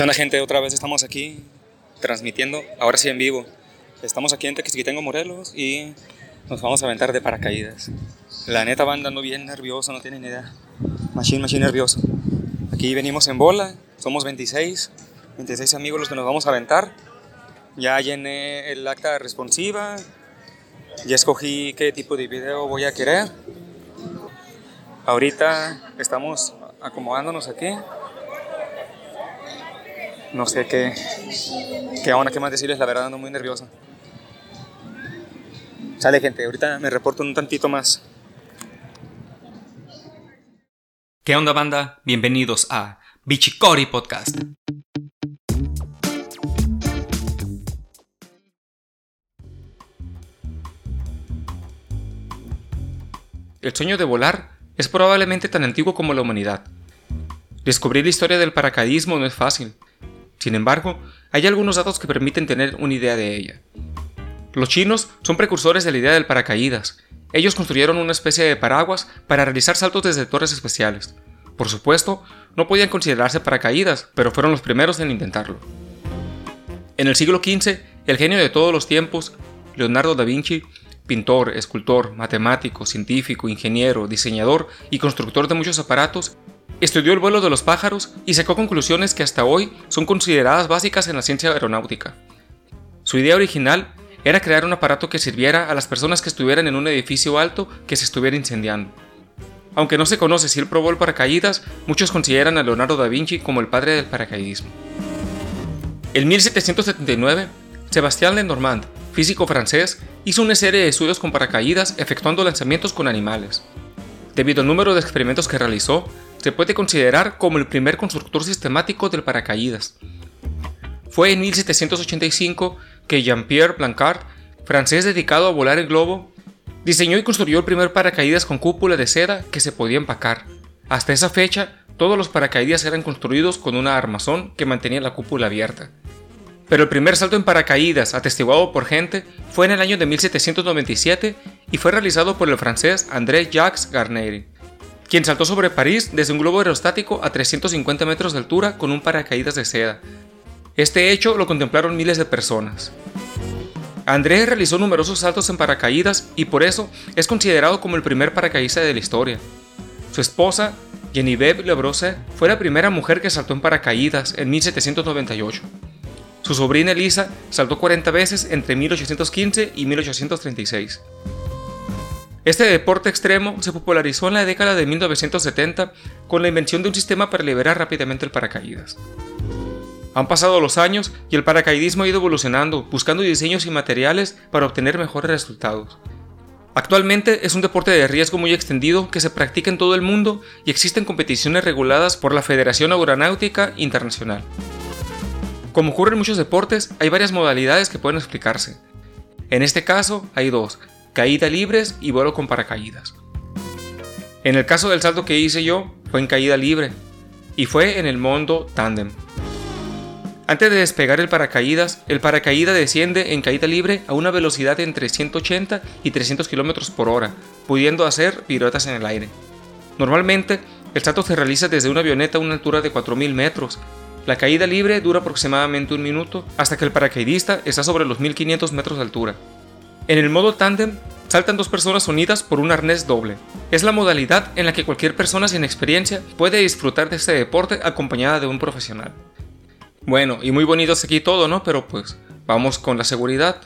¿Qué gente? Otra vez estamos aquí transmitiendo, ahora sí en vivo. Estamos aquí en Tequisquitengo, Morelos y nos vamos a aventar de paracaídas. La neta va andando bien nervioso, no tienen idea. Machine, machine nervioso. Aquí venimos en bola, somos 26, 26 amigos los que nos vamos a aventar. Ya llené el acta responsiva, ya escogí qué tipo de video voy a querer. Ahorita estamos acomodándonos aquí. No sé qué, qué onda, qué más decirles, la verdad ando muy nervioso. Sale gente, ahorita me reporto un tantito más. ¿Qué onda banda? Bienvenidos a Bichicori Podcast. El sueño de volar es probablemente tan antiguo como la humanidad. Descubrir la historia del paracaidismo no es fácil. Sin embargo, hay algunos datos que permiten tener una idea de ella. Los chinos son precursores de la idea del paracaídas. Ellos construyeron una especie de paraguas para realizar saltos desde torres especiales. Por supuesto, no podían considerarse paracaídas, pero fueron los primeros en intentarlo. En el siglo XV, el genio de todos los tiempos, Leonardo da Vinci, pintor, escultor, matemático, científico, ingeniero, diseñador y constructor de muchos aparatos, estudió el vuelo de los pájaros y sacó conclusiones que hasta hoy son consideradas básicas en la ciencia aeronáutica. Su idea original era crear un aparato que sirviera a las personas que estuvieran en un edificio alto que se estuviera incendiando. Aunque no se conoce si él probó el paracaídas, muchos consideran a Leonardo da Vinci como el padre del paracaidismo. En 1779, Sebastián Lenormand, físico francés, hizo una serie de estudios con paracaídas efectuando lanzamientos con animales. Debido al número de experimentos que realizó, se puede considerar como el primer constructor sistemático del paracaídas. Fue en 1785 que Jean-Pierre Blancard, francés dedicado a volar en globo, diseñó y construyó el primer paracaídas con cúpula de seda que se podía empacar. Hasta esa fecha, todos los paracaídas eran construidos con una armazón que mantenía la cúpula abierta. Pero el primer salto en paracaídas, atestiguado por gente, fue en el año de 1797 y fue realizado por el francés André Jacques Garnery, quien saltó sobre París desde un globo aerostático a 350 metros de altura con un paracaídas de seda. Este hecho lo contemplaron miles de personas. André realizó numerosos saltos en paracaídas y por eso es considerado como el primer paracaidista de la historia. Su esposa, Geneviève Lebrose, fue la primera mujer que saltó en paracaídas en 1798. Su sobrina Elisa saltó 40 veces entre 1815 y 1836. Este deporte extremo se popularizó en la década de 1970 con la invención de un sistema para liberar rápidamente el paracaídas. Han pasado los años y el paracaidismo ha ido evolucionando, buscando diseños y materiales para obtener mejores resultados. Actualmente es un deporte de riesgo muy extendido que se practica en todo el mundo y existen competiciones reguladas por la Federación Aeronáutica Internacional. Como ocurre en muchos deportes, hay varias modalidades que pueden explicarse. En este caso, hay dos, caída libres y vuelo con paracaídas. En el caso del salto que hice yo, fue en caída libre, y fue en el Mondo Tandem. Antes de despegar el paracaídas, el paracaídas desciende en caída libre a una velocidad de entre 180 y 300 km por hora, pudiendo hacer piruetas en el aire. Normalmente, el salto se realiza desde una avioneta a una altura de 4.000 metros, la caída libre dura aproximadamente un minuto hasta que el paracaidista está sobre los 1500 metros de altura. En el modo tándem, saltan dos personas unidas por un arnés doble. Es la modalidad en la que cualquier persona sin experiencia puede disfrutar de este deporte acompañada de un profesional. Bueno, y muy bonito aquí todo, ¿no? Pero pues vamos con la seguridad.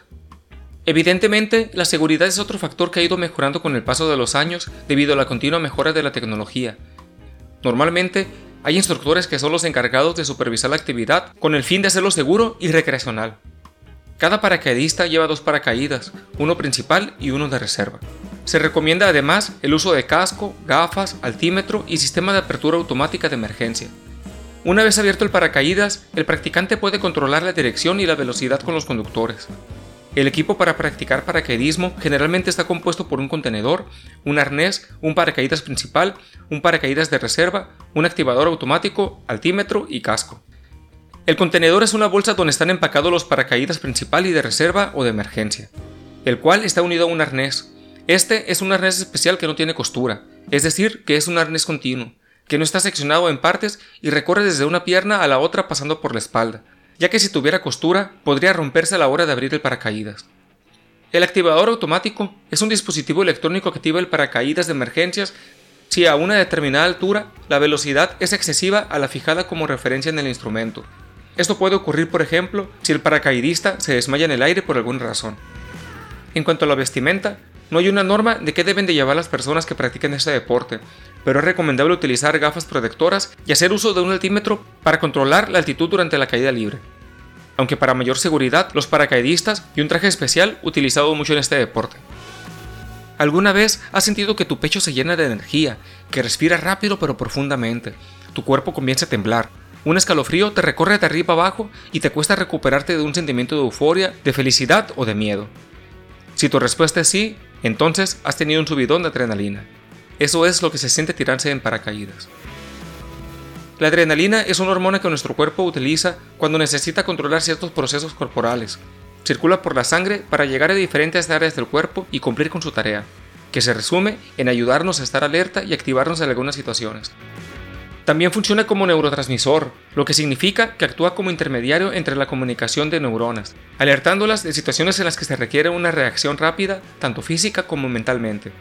Evidentemente, la seguridad es otro factor que ha ido mejorando con el paso de los años debido a la continua mejora de la tecnología. Normalmente, hay instructores que son los encargados de supervisar la actividad con el fin de hacerlo seguro y recreacional. Cada paracaidista lleva dos paracaídas, uno principal y uno de reserva. Se recomienda además el uso de casco, gafas, altímetro y sistema de apertura automática de emergencia. Una vez abierto el paracaídas, el practicante puede controlar la dirección y la velocidad con los conductores. El equipo para practicar paracaidismo generalmente está compuesto por un contenedor, un arnés, un paracaídas principal, un paracaídas de reserva, un activador automático, altímetro y casco. El contenedor es una bolsa donde están empacados los paracaídas principal y de reserva o de emergencia, el cual está unido a un arnés. Este es un arnés especial que no tiene costura, es decir, que es un arnés continuo. que no está seccionado en partes y recorre desde una pierna a la otra pasando por la espalda, ya que si tuviera costura podría romperse a la hora de abrir el paracaídas. El activador automático es un dispositivo electrónico que activa el paracaídas de emergencias si a una determinada altura la velocidad es excesiva a la fijada como referencia en el instrumento. Esto puede ocurrir, por ejemplo, si el paracaidista se desmaya en el aire por alguna razón. En cuanto a la vestimenta, no hay una norma de qué deben de llevar las personas que practican este deporte, pero es recomendable utilizar gafas protectoras y hacer uso de un altímetro para controlar la altitud durante la caída libre. Aunque para mayor seguridad, los paracaidistas y un traje especial utilizado mucho en este deporte. ¿Alguna vez has sentido que tu pecho se llena de energía, que respira rápido pero profundamente? Tu cuerpo comienza a temblar. Un escalofrío te recorre de arriba abajo y te cuesta recuperarte de un sentimiento de euforia, de felicidad o de miedo. Si tu respuesta es sí, entonces has tenido un subidón de adrenalina. Eso es lo que se siente tirarse en paracaídas. La adrenalina es una hormona que nuestro cuerpo utiliza cuando necesita controlar ciertos procesos corporales. Circula por la sangre para llegar a diferentes áreas del cuerpo y cumplir con su tarea, que se resume en ayudarnos a estar alerta y activarnos en algunas situaciones. También funciona como neurotransmisor, lo que significa que actúa como intermediario entre la comunicación de neuronas, alertándolas de situaciones en las que se requiere una reacción rápida, tanto física como mentalmente.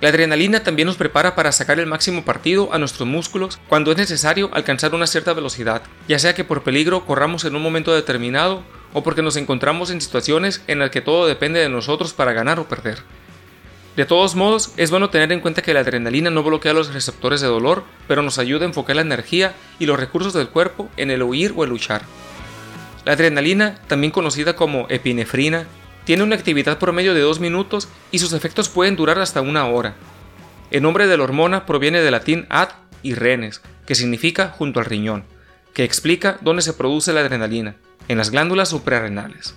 La adrenalina también nos prepara para sacar el máximo partido a nuestros músculos cuando es necesario alcanzar una cierta velocidad, ya sea que por peligro corramos en un momento determinado o porque nos encontramos en situaciones en las que todo depende de nosotros para ganar o perder. De todos modos, es bueno tener en cuenta que la adrenalina no bloquea los receptores de dolor, pero nos ayuda a enfocar la energía y los recursos del cuerpo en el huir o el luchar. La adrenalina, también conocida como epinefrina, tiene una actividad promedio de 2 minutos y sus efectos pueden durar hasta una hora. El nombre de la hormona proviene del latín ad y renes, que significa junto al riñón, que explica dónde se produce la adrenalina, en las glándulas suprarrenales.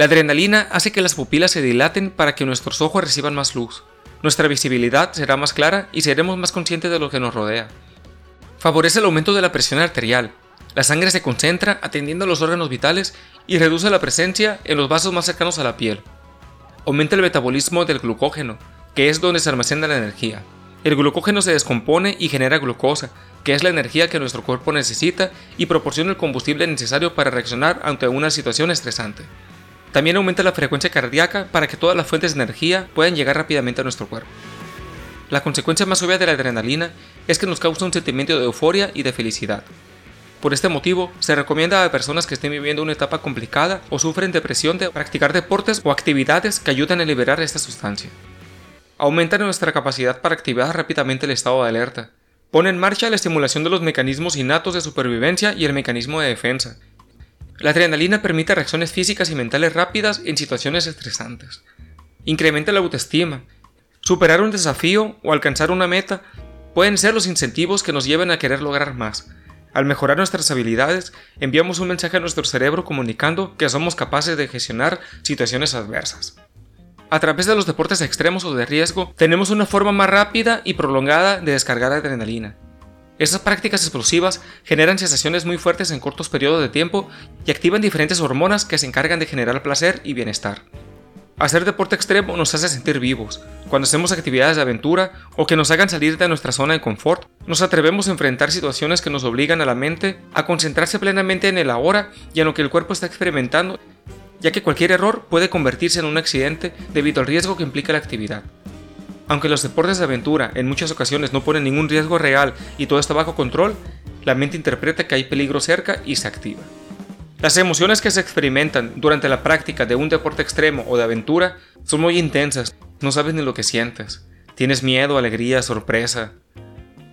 La adrenalina hace que las pupilas se dilaten para que nuestros ojos reciban más luz. Nuestra visibilidad será más clara y seremos más conscientes de lo que nos rodea. Favorece el aumento de la presión arterial. La sangre se concentra atendiendo a los órganos vitales y reduce la presencia en los vasos más cercanos a la piel. Aumenta el metabolismo del glucógeno, que es donde se almacena la energía. El glucógeno se descompone y genera glucosa, que es la energía que nuestro cuerpo necesita y proporciona el combustible necesario para reaccionar ante una situación estresante. También aumenta la frecuencia cardíaca para que todas las fuentes de energía puedan llegar rápidamente a nuestro cuerpo. La consecuencia más obvia de la adrenalina es que nos causa un sentimiento de euforia y de felicidad. Por este motivo, se recomienda a personas que estén viviendo una etapa complicada o sufren depresión de practicar deportes o actividades que ayuden a liberar esta sustancia. Aumenta nuestra capacidad para activar rápidamente el estado de alerta. Pone en marcha la estimulación de los mecanismos innatos de supervivencia y el mecanismo de defensa, la adrenalina permite reacciones físicas y mentales rápidas en situaciones estresantes. Incrementa la autoestima. Superar un desafío o alcanzar una meta pueden ser los incentivos que nos lleven a querer lograr más. Al mejorar nuestras habilidades, enviamos un mensaje a nuestro cerebro comunicando que somos capaces de gestionar situaciones adversas. A través de los deportes extremos o de riesgo, tenemos una forma más rápida y prolongada de descargar adrenalina. Estas prácticas explosivas generan sensaciones muy fuertes en cortos periodos de tiempo y activan diferentes hormonas que se encargan de generar placer y bienestar. Hacer deporte extremo nos hace sentir vivos. Cuando hacemos actividades de aventura o que nos hagan salir de nuestra zona de confort, nos atrevemos a enfrentar situaciones que nos obligan a la mente a concentrarse plenamente en el ahora y en lo que el cuerpo está experimentando, ya que cualquier error puede convertirse en un accidente debido al riesgo que implica la actividad. Aunque los deportes de aventura en muchas ocasiones no ponen ningún riesgo real y todo está bajo control, la mente interpreta que hay peligro cerca y se activa. Las emociones que se experimentan durante la práctica de un deporte extremo o de aventura son muy intensas, no sabes ni lo que sientes. Tienes miedo, alegría, sorpresa.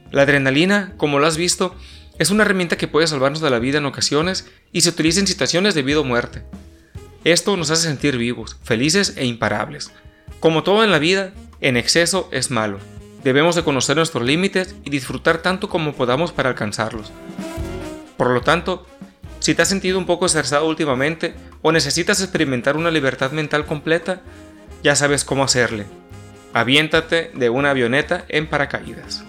La adrenalina, como lo has visto, es una herramienta que puede salvarnos de la vida en ocasiones y se utiliza en situaciones de vida o muerte. Esto nos hace sentir vivos, felices e imparables. Como todo en la vida, en exceso es malo. Debemos de conocer nuestros límites y disfrutar tanto como podamos para alcanzarlos. Por lo tanto, si te has sentido un poco estresado últimamente o necesitas experimentar una libertad mental completa, ya sabes cómo hacerle. Aviéntate de una avioneta en paracaídas.